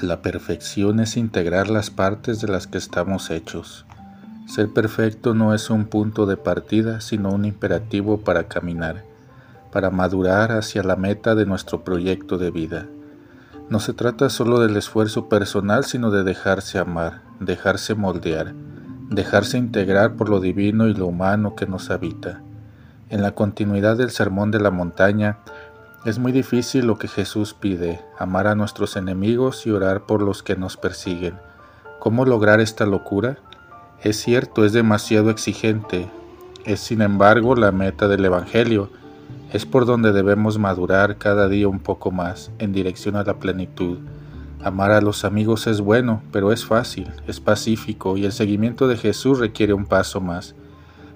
La perfección es integrar las partes de las que estamos hechos. Ser perfecto no es un punto de partida, sino un imperativo para caminar, para madurar hacia la meta de nuestro proyecto de vida. No se trata solo del esfuerzo personal, sino de dejarse amar, dejarse moldear, dejarse integrar por lo divino y lo humano que nos habita. En la continuidad del Sermón de la Montaña, es muy difícil lo que Jesús pide, amar a nuestros enemigos y orar por los que nos persiguen. ¿Cómo lograr esta locura? Es cierto, es demasiado exigente. Es sin embargo la meta del Evangelio. Es por donde debemos madurar cada día un poco más, en dirección a la plenitud. Amar a los amigos es bueno, pero es fácil, es pacífico y el seguimiento de Jesús requiere un paso más.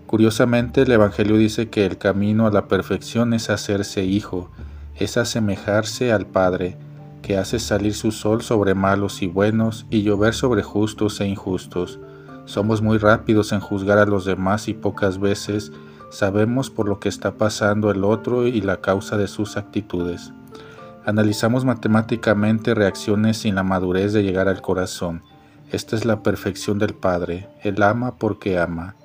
Curiosamente, el Evangelio dice que el camino a la perfección es hacerse hijo, es asemejarse al Padre, que hace salir su sol sobre malos y buenos y llover sobre justos e injustos. Somos muy rápidos en juzgar a los demás y pocas veces sabemos por lo que está pasando el otro y la causa de sus actitudes. Analizamos matemáticamente reacciones sin la madurez de llegar al corazón. Esta es la perfección del Padre. Él ama porque ama.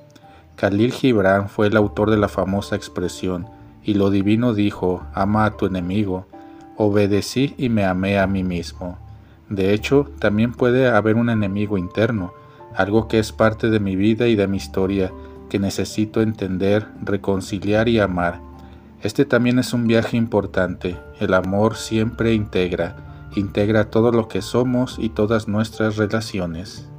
Khalil Gibran fue el autor de la famosa expresión y lo divino dijo, ama a tu enemigo, obedecí y me amé a mí mismo. De hecho, también puede haber un enemigo interno, algo que es parte de mi vida y de mi historia, que necesito entender, reconciliar y amar. Este también es un viaje importante. El amor siempre integra, integra todo lo que somos y todas nuestras relaciones.